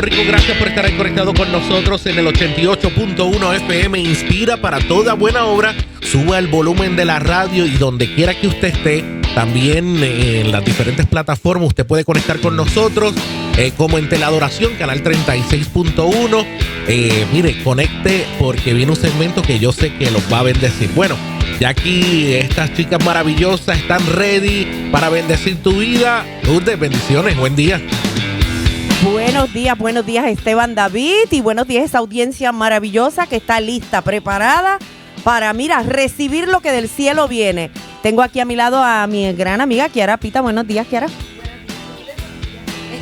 Rico, gracias por estar ahí conectado con nosotros en el 88.1 FM. Inspira para toda buena obra. Suba el volumen de la radio y donde quiera que usted esté, también eh, en las diferentes plataformas, usted puede conectar con nosotros, eh, como en Teladoración, canal 36.1. Eh, mire, conecte porque viene un segmento que yo sé que los va a bendecir. Bueno, ya aquí estas chicas maravillosas están ready para bendecir tu vida. Lourdes, bendiciones, buen día. Buenos días, buenos días Esteban David y buenos días esa audiencia maravillosa que está lista, preparada para, mira, recibir lo que del cielo viene. Tengo aquí a mi lado a mi gran amiga Kiara Pita. Buenos días, Kiara.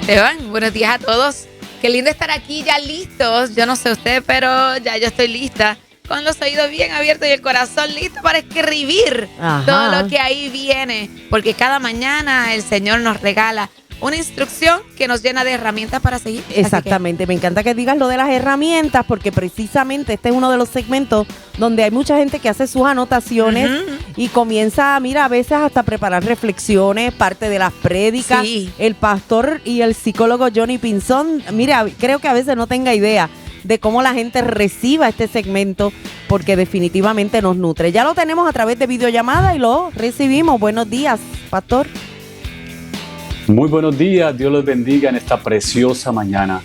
Esteban, buenos días a todos. Qué lindo estar aquí ya listos. Yo no sé usted, pero ya yo estoy lista. Con los oídos bien abiertos y el corazón listo para escribir Ajá. todo lo que ahí viene. Porque cada mañana el Señor nos regala una instrucción que nos llena de herramientas para seguir. Que- Exactamente, me encanta que digas lo de las herramientas porque precisamente este es uno de los segmentos donde hay mucha gente que hace sus anotaciones y comienza, mira, a veces hasta preparar reflexiones, parte de las prédicas. Sí. El pastor y el psicólogo Johnny Pinzón, mira, creo que a veces no tenga idea de cómo la gente reciba este segmento porque definitivamente nos nutre. Ya lo tenemos a través de videollamada y lo recibimos. Buenos días, pastor. Muy buenos días, Dios los bendiga en esta preciosa mañana.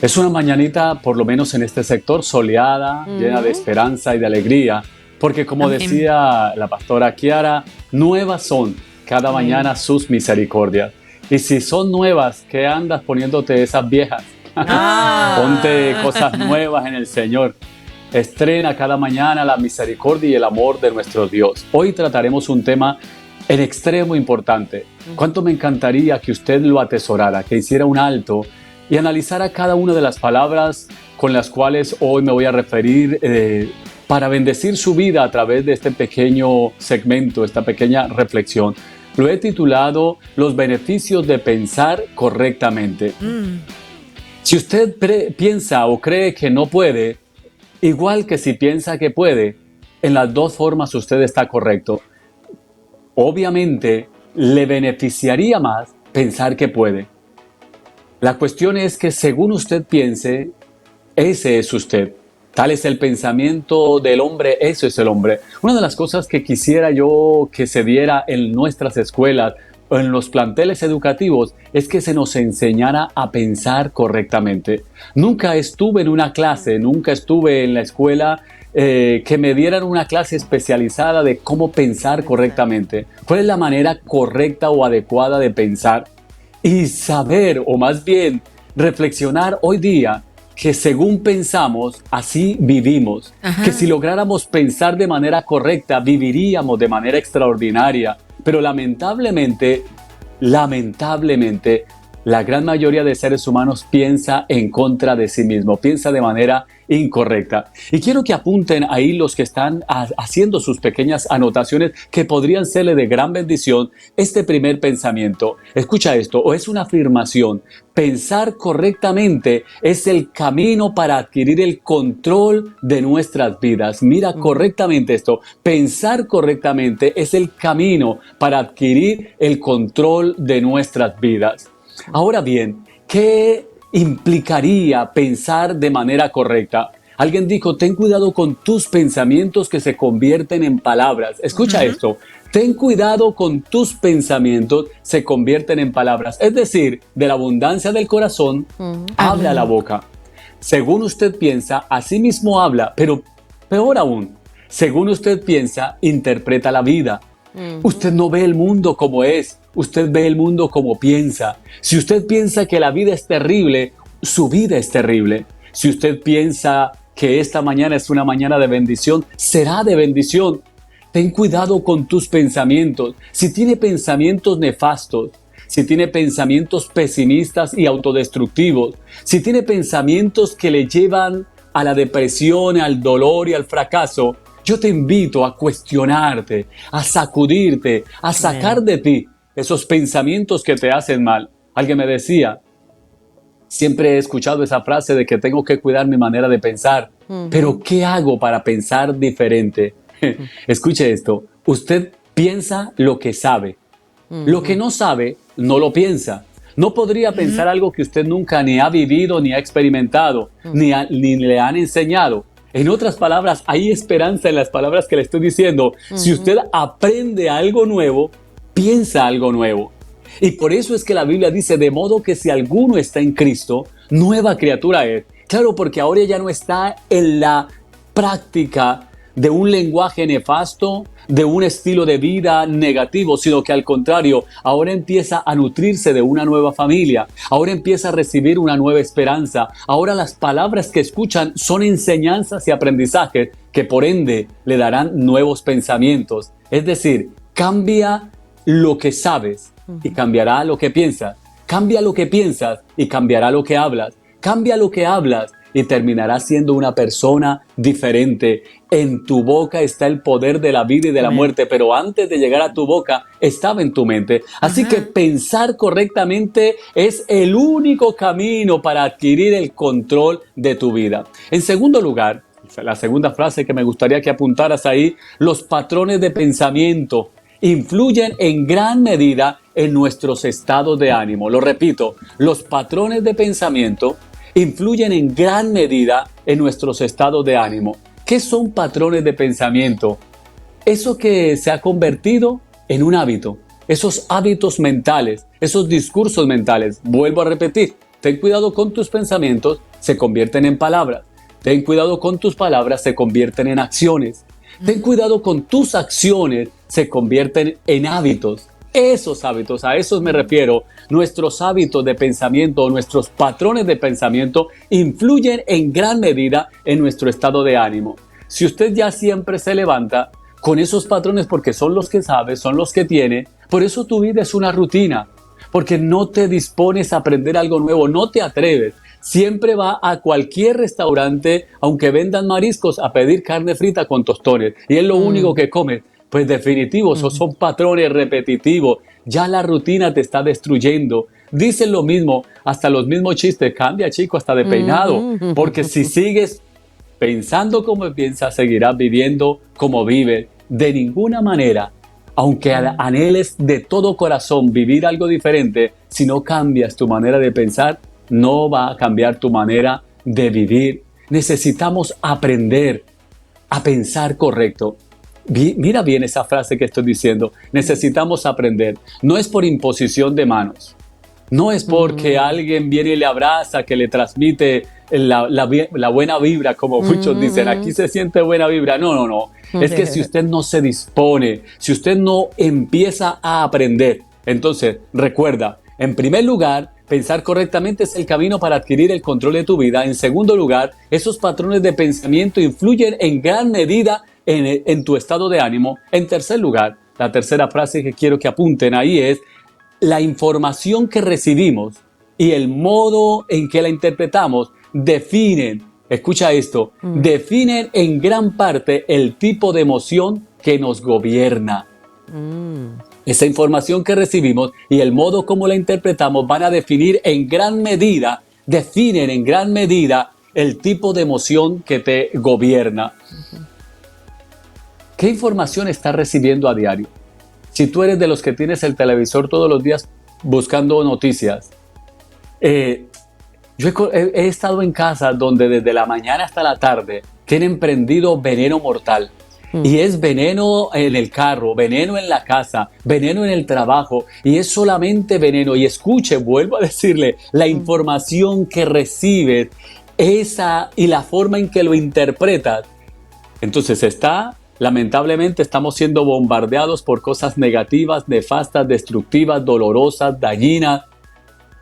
Es una mañanita, por lo menos en este sector, soleada, llena de esperanza y de alegría, porque como Amén. decía la pastora Kiara, nuevas son cada mañana sus misericordias. Y si son nuevas, ¿qué andas poniéndote esas viejas? Ah. Ponte cosas nuevas en el Señor. Estrena cada mañana la misericordia y el amor de nuestro Dios. Hoy trataremos un tema en extremo importante. ¿Cuánto me encantaría que usted lo atesorara, que hiciera un alto y analizara cada una de las palabras con las cuales hoy me voy a referir eh, para bendecir su vida a través de este pequeño segmento, esta pequeña reflexión? Lo he titulado Los beneficios de pensar correctamente. Mm. Si usted piensa o cree que no puede, igual que si piensa que puede, en las dos formas usted está correcto. Obviamente le beneficiaría más pensar que puede. La cuestión es que según usted piense, ese es usted. Tal es el pensamiento del hombre, eso es el hombre. Una de las cosas que quisiera yo que se diera en nuestras escuelas o en los planteles educativos es que se nos enseñara a pensar correctamente. Nunca estuve en una clase, nunca estuve en la escuela eh, que me dieran una clase especializada de cómo pensar correctamente. ¿Cuál es la manera correcta o adecuada de pensar? y saber, o más bien reflexionar hoy día que según pensamos, así vivimos. Ajá. Que si lográramos pensar de manera correcta, viviríamos de manera extraordinaria. Pero lamentablemente, lamentablemente, la gran mayoría de seres humanos piensa en contra de sí mismo, piensa de manera incorrecta. Y quiero que apunten ahí los que están ha- haciendo sus pequeñas anotaciones que podrían serle de gran bendición este primer pensamiento. Escucha esto, o es una afirmación. Pensar correctamente es el camino para adquirir el control de nuestras vidas. Mira correctamente esto. Pensar correctamente es el camino para adquirir el control de nuestras vidas. Ahora bien, ¿qué implicaría pensar de manera correcta? Alguien dijo, ten cuidado con tus pensamientos que se convierten en palabras. Escucha esto, ten cuidado con tus pensamientos se convierten en palabras. Es decir, de la abundancia del corazón, habla la boca. Según usted piensa, así mismo habla, pero peor aún, según usted piensa, interpreta la vida. Usted no ve el mundo como es, usted ve el mundo como piensa. Si usted piensa que la vida es terrible, su vida es terrible. Si usted piensa que esta mañana es una mañana de bendición, será de bendición. Ten cuidado con tus pensamientos. Si tiene pensamientos nefastos, si tiene pensamientos pesimistas y autodestructivos, si tiene pensamientos que le llevan a la depresión, al dolor y al fracaso, yo te invito a cuestionarte, a sacudirte, a sacar de ti esos pensamientos que te hacen mal. Alguien me decía, siempre he escuchado esa frase de que tengo que cuidar mi manera de pensar, pero ¿qué hago para pensar diferente? Escuche esto, usted piensa lo que sabe, lo que no sabe no lo piensa. No podría pensar algo que usted nunca ni ha vivido, ni ha experimentado, ni, ni le han enseñado. En otras palabras, hay esperanza en las palabras que le estoy diciendo. Si usted aprende algo nuevo, piensa algo nuevo. Y por eso es que la Biblia dice, de modo que si alguno está en Cristo, nueva criatura es. Claro, porque ahora ya no está en la práctica de un lenguaje nefasto, de un estilo de vida negativo, sino que al contrario, ahora empieza a nutrirse de una nueva familia, ahora empieza a recibir una nueva esperanza, ahora las palabras que escuchan son enseñanzas y aprendizajes que por ende le darán nuevos pensamientos. Es decir, cambia lo que sabes y cambiará lo que piensas. Cambia lo que piensas y cambiará lo que hablas. Cambia lo que hablas y terminarás siendo una persona diferente. En tu boca está el poder de la vida y de la muerte, pero antes de llegar a tu boca estaba en tu mente. Así que pensar correctamente es el único camino para adquirir el control de tu vida. En segundo lugar, la segunda frase que me gustaría que apuntaras ahí, los patrones de pensamiento influyen en gran medida en nuestros estados de ánimo. Lo repito, los patrones de pensamiento influyen en gran medida en nuestros estados de ánimo. ¿Qué son patrones de pensamiento? Eso que se ha convertido en un hábito, esos hábitos mentales, esos discursos mentales. Vuelvo a repetir, ten cuidado con tus pensamientos, se convierten en palabras. Ten cuidado con tus palabras, se convierten en acciones. Ten cuidado con tus acciones, se convierten en hábitos esos hábitos, a esos me refiero, nuestros hábitos de pensamiento, nuestros patrones de pensamiento influyen en gran medida en nuestro estado de ánimo. Si usted ya siempre se levanta con esos patrones porque son los que sabe, son los que tiene, por eso tu vida es una rutina, porque no te dispones a aprender algo nuevo, no te atreves. Siempre va a cualquier restaurante, aunque vendan mariscos, a pedir carne frita con tostones. Y es lo mm. único que come. Pues definitivo, esos son patrones repetitivos. Ya la rutina te está destruyendo. Dicen lo mismo, hasta los mismos chistes. Cambia, chico, hasta de peinado. Porque si sigues pensando como piensas, seguirás viviendo como vive. De ninguna manera, aunque anheles de todo corazón vivir algo diferente, si no cambias tu manera de pensar, no va a cambiar tu manera de vivir. Necesitamos aprender a pensar correcto mira bien esa frase que estoy diciendo, necesitamos aprender. No es por imposición de manos, no es porque alguien viene y le abraza, que le transmite la, buena vibra, como muchos dicen, aquí se siente buena vibra. No, no, no. Es que si usted no se dispone, si usted no empieza a aprender, entonces recuerda, en primer lugar, pensar correctamente es el camino para adquirir el control de tu vida. En segundo lugar, esos patrones de pensamiento influyen en gran medida en, tu estado de ánimo. En tercer lugar, la tercera frase que quiero que apunten ahí es, la información que recibimos y el modo en que la interpretamos definen, escucha esto, mm. definen en gran parte el tipo de emoción que nos gobierna. Esa información que recibimos y el modo como la interpretamos van a definir en gran medida, definen en gran medida el tipo de emoción que te gobierna. ¿Qué información estás recibiendo a diario? Si tú eres de los que tienes el televisor todos los días buscando noticias, eh, yo he, estado en casa donde desde la mañana hasta la tarde tienen prendido veneno mortal. Mm. Y es veneno en el carro, veneno en la casa, veneno en el trabajo, y es solamente veneno. Y escuche, vuelvo a decirle, la mm. información que recibes, esa y la forma en que lo interpretas. Entonces está Lamentablemente estamos siendo bombardeados por cosas negativas, nefastas, destructivas, dolorosas, dañinas.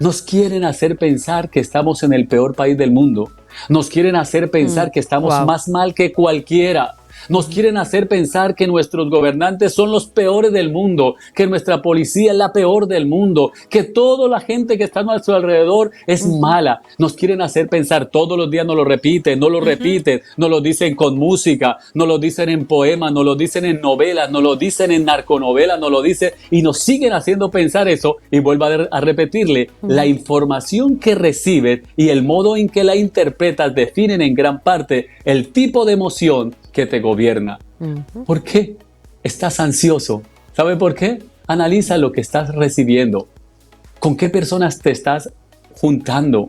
Nos quieren hacer pensar que estamos en el peor país del mundo. Nos quieren hacer pensar mm, que estamos más mal que cualquiera. Nos quieren hacer pensar que nuestros gobernantes son los peores del mundo, que nuestra policía es la peor del mundo, que toda la gente que está a nuestro alrededor es mala. Nos quieren hacer pensar, todos los días nos lo repiten, no lo repiten, nos lo dicen con música, nos lo dicen en poemas, nos lo dicen en novelas, nos lo dicen en narconovelas, nos lo dicen y nos siguen haciendo pensar eso. Y vuelvo a, repetirle, la información que recibes y el modo en que la interpretas definen en gran parte el tipo de emoción que te gobierna. ¿Por qué estás ansioso? ¿Sabe por qué? Analiza lo que estás recibiendo. ¿Con qué personas te estás juntando?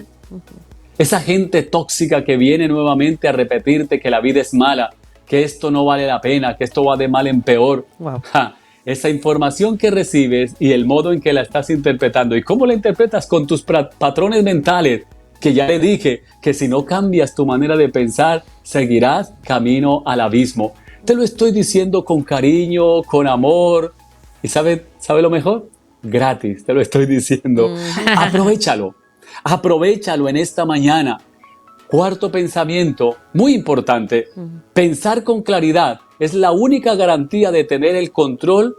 Esa gente tóxica que viene nuevamente a repetirte que la vida es mala, que esto no vale la pena, que esto va de mal en peor. esa información que recibes y el modo en que la estás interpretando y cómo la interpretas con tus patrones mentales, que ya le dije que si no cambias tu manera de pensar, seguirás camino al abismo. Te lo estoy diciendo con cariño, con amor. ¿Y sabe, sabe lo mejor? Gratis, te lo estoy diciendo. Mm. Aprovechalo. Aprovechalo en esta mañana. Cuarto pensamiento, muy importante. Mm. Pensar con claridad es la única garantía de tener el control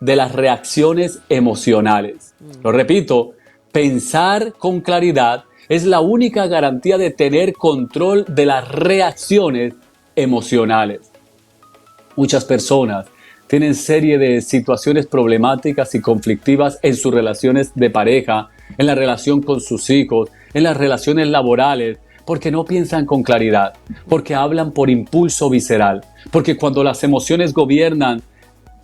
de las reacciones emocionales. Mm. Lo repito, pensar con claridad es la única garantía de tener control de las reacciones emocionales. Muchas personas tienen serie de situaciones problemáticas y conflictivas en sus relaciones de pareja, en la relación con sus hijos, en las relaciones laborales, porque no piensan con claridad, porque hablan por impulso visceral, porque cuando las emociones gobiernan,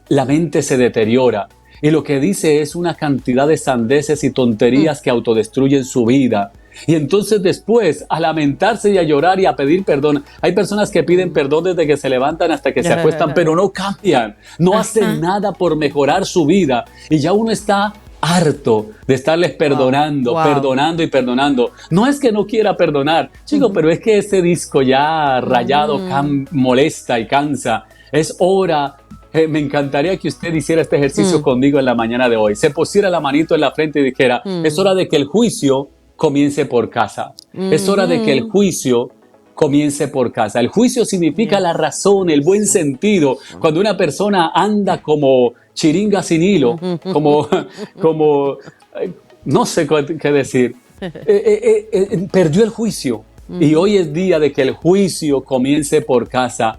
la mente se deteriora y lo que dice es una cantidad de sandeces y tonterías mm. que autodestruyen su vida. Y entonces después, a lamentarse y a llorar y a pedir perdón, hay personas que piden perdón desde que se levantan hasta que se acuestan, pero no cambian, no hacen nada por mejorar su vida. Y ya uno está harto de estarles perdonando, perdonando y perdonando. No es que no quiera perdonar, chico, pero es que ese disco ya rayado molesta y cansa. Es hora eh, me encantaría que usted hiciera este ejercicio mm. conmigo en la mañana de hoy. Se pusiera la manito en la frente y dijera, mm. es hora de que el juicio comience por casa. Es hora de que el juicio comience por casa. El juicio significa la razón, el buen sentido. Cuando una persona anda como chiringa sin hilo, como, como eh, no sé qué decir, eh, perdió el juicio. Y hoy es día de que el juicio comience por casa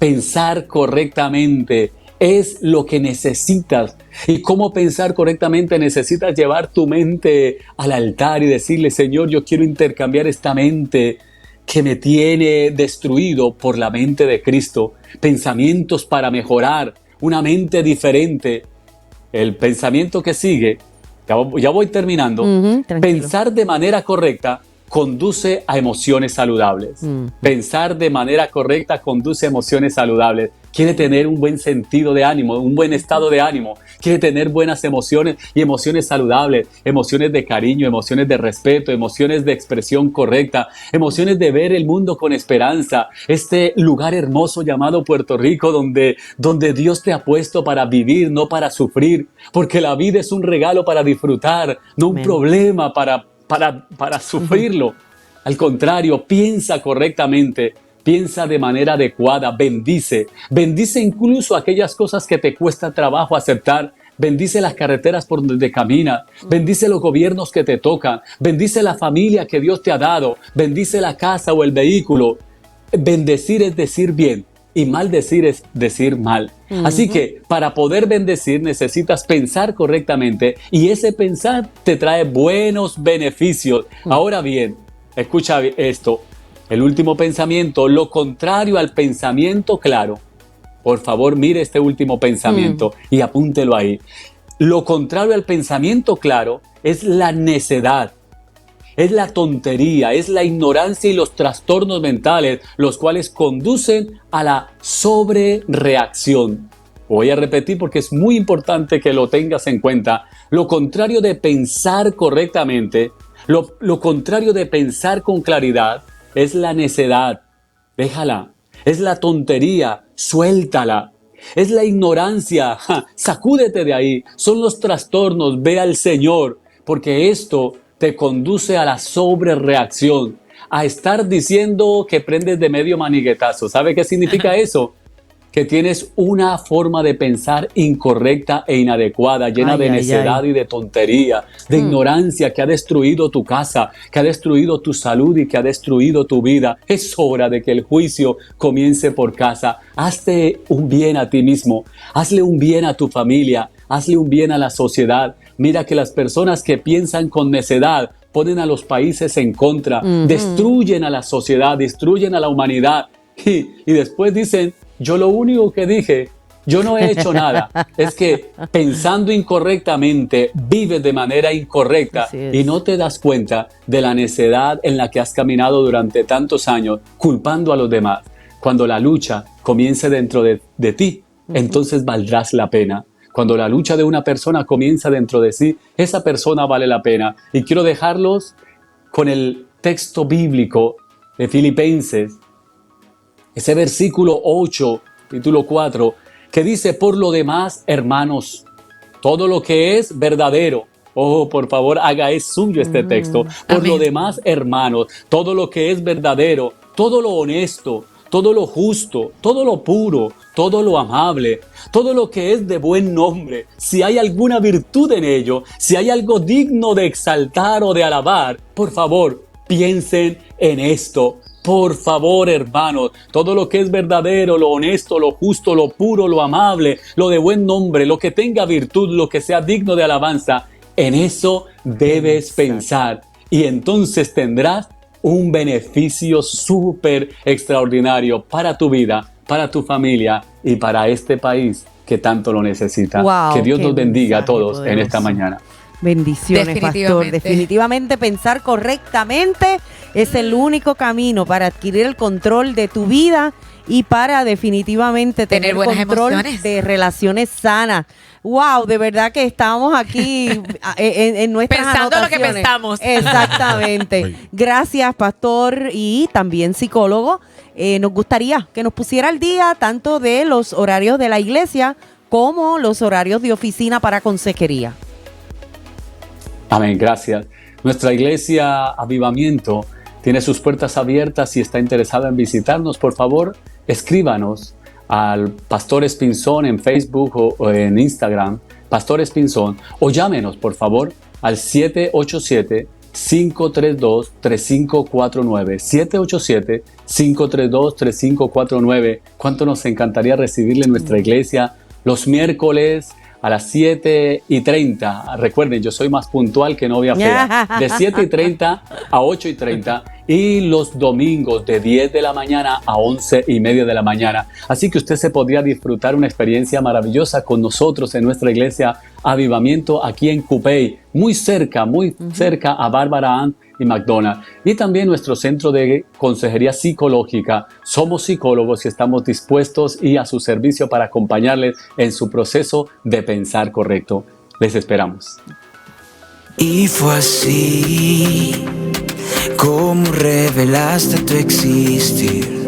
pensar correctamente es lo que necesitas. Y cómo pensar correctamente necesitas llevar tu mente al altar y decirle, Señor, yo quiero intercambiar esta mente que me tiene destruido por la mente de Cristo. Pensamientos para mejorar, una mente diferente. El pensamiento que sigue, ya voy terminando, pensar de manera correcta conduce a emociones saludables. Mm. Pensar de manera correcta conduce a emociones saludables. Quiere tener un buen sentido de ánimo, un buen estado de ánimo. Quiere tener buenas emociones y emociones saludables. Emociones de cariño, emociones de respeto, emociones de expresión correcta, emociones de ver el mundo con esperanza. Este lugar hermoso llamado Puerto Rico donde, donde Dios te ha puesto para vivir, no para sufrir. Porque la vida es un regalo para disfrutar, no un problema para para, sufrirlo. Al contrario, piensa correctamente, piensa de manera adecuada, bendice, bendice incluso aquellas cosas que te cuesta trabajo aceptar. Bendice las carreteras por donde caminas, bendice los gobiernos que te tocan, bendice la familia que Dios te ha dado, bendice la casa o el vehículo. Bendecir es decir bien, y maldecir es decir mal. Así que para poder bendecir necesitas pensar correctamente y ese pensar te trae buenos beneficios. Ahora bien, escucha esto, el último pensamiento, lo contrario al pensamiento claro. Por favor, mire este último pensamiento y apúntelo ahí. Lo contrario al pensamiento claro es la necedad es la tontería, es la ignorancia y los trastornos mentales los cuales conducen a la sobrereacción. Voy a repetir porque es muy importante que lo tengas en cuenta. Lo contrario de pensar correctamente, lo, contrario de pensar con claridad, es la necedad. Déjala. Es la tontería. Suéltala. Es la ignorancia. sacúdete de ahí. Son los trastornos. Ve al Señor. Porque esto te conduce a la sobrereacción, a estar diciendo que prendes de medio maniguetazo. ¿Sabe qué significa eso? que tienes una forma de pensar incorrecta e inadecuada, llena de necedad y de tontería, de mm. ignorancia que ha destruido tu casa, que ha destruido tu salud y que ha destruido tu vida. Es hora de que el juicio comience por casa. Hazte un bien a ti mismo, hazle un bien a tu familia, hazle un bien a la sociedad. Mira que las personas que piensan con necedad ponen a los países en contra, destruyen a la sociedad, destruyen a la humanidad y, y después dicen, yo lo único que dije yo no he hecho nada. Es que pensando incorrectamente, vives de manera incorrecta y no te das cuenta de la necedad en la que has caminado durante tantos años, culpando a los demás. Cuando la lucha comience dentro de, de ti, entonces valdrás la pena. Cuando la lucha de una persona comienza dentro de sí, esa persona vale la pena. Y quiero dejarlos con el texto bíblico de Filipenses, ese versículo 8, título 4, que dice, por lo demás, hermanos, todo lo que es verdadero, Oh, por favor, haga es suyo este texto. Por lo demás, hermanos, todo lo que es verdadero, todo lo honesto, todo lo justo, todo lo puro, todo lo amable, todo lo que es de buen nombre, si hay alguna virtud en ello, si hay algo digno de exaltar o de alabar, por favor, piensen en esto. Por favor, hermanos, todo lo que es verdadero, lo honesto, lo justo, lo puro, lo amable, lo de buen nombre, lo que tenga virtud, lo que sea digno de alabanza, en eso debes pensar. Y entonces tendrás un beneficio súper extraordinario para tu vida, para tu familia y para este país que tanto lo necesita. que Dios nos bendiga a todos en esta mañana. Bendiciones, pastor. Definitivamente pensar correctamente es el único camino para adquirir el control de tu vida y para definitivamente tener, control de relaciones sanas. Wow, de verdad que estamos aquí en, en nuestras Pensando lo que pensamos. Exactamente. Gracias, pastor y también psicólogo. Eh, nos gustaría que nos pusiera al día tanto de los horarios de la iglesia como los horarios de oficina para consejería. Amén, gracias. Nuestra iglesia Avivamiento tiene sus puertas abiertas y está interesada en visitarnos. Por favor, escríbanos al Pastor Espinzón en Facebook o, en Instagram, Pastor Espinzón, o llámenos, por favor, al 787 532-3549. 787-532-3549. ¿Cuánto nos encantaría recibirle en nuestra iglesia los miércoles a las 7 y 30. Recuerden, yo soy más puntual que novia fea. De 7 y 30 a 8 y 30 y los domingos de 10 de la mañana a 11 y media de la mañana. Así que usted se podría disfrutar una experiencia maravillosa con nosotros en nuestra iglesia Avivamiento aquí en Cupey, muy cerca, muy cerca a Bárbara Ann y McDonald. Y también nuestro centro de consejería psicológica. Somos psicólogos y estamos dispuestos y a su servicio para acompañarles en su proceso de pensar correcto. Les esperamos. Y fue así como revelaste tu existir.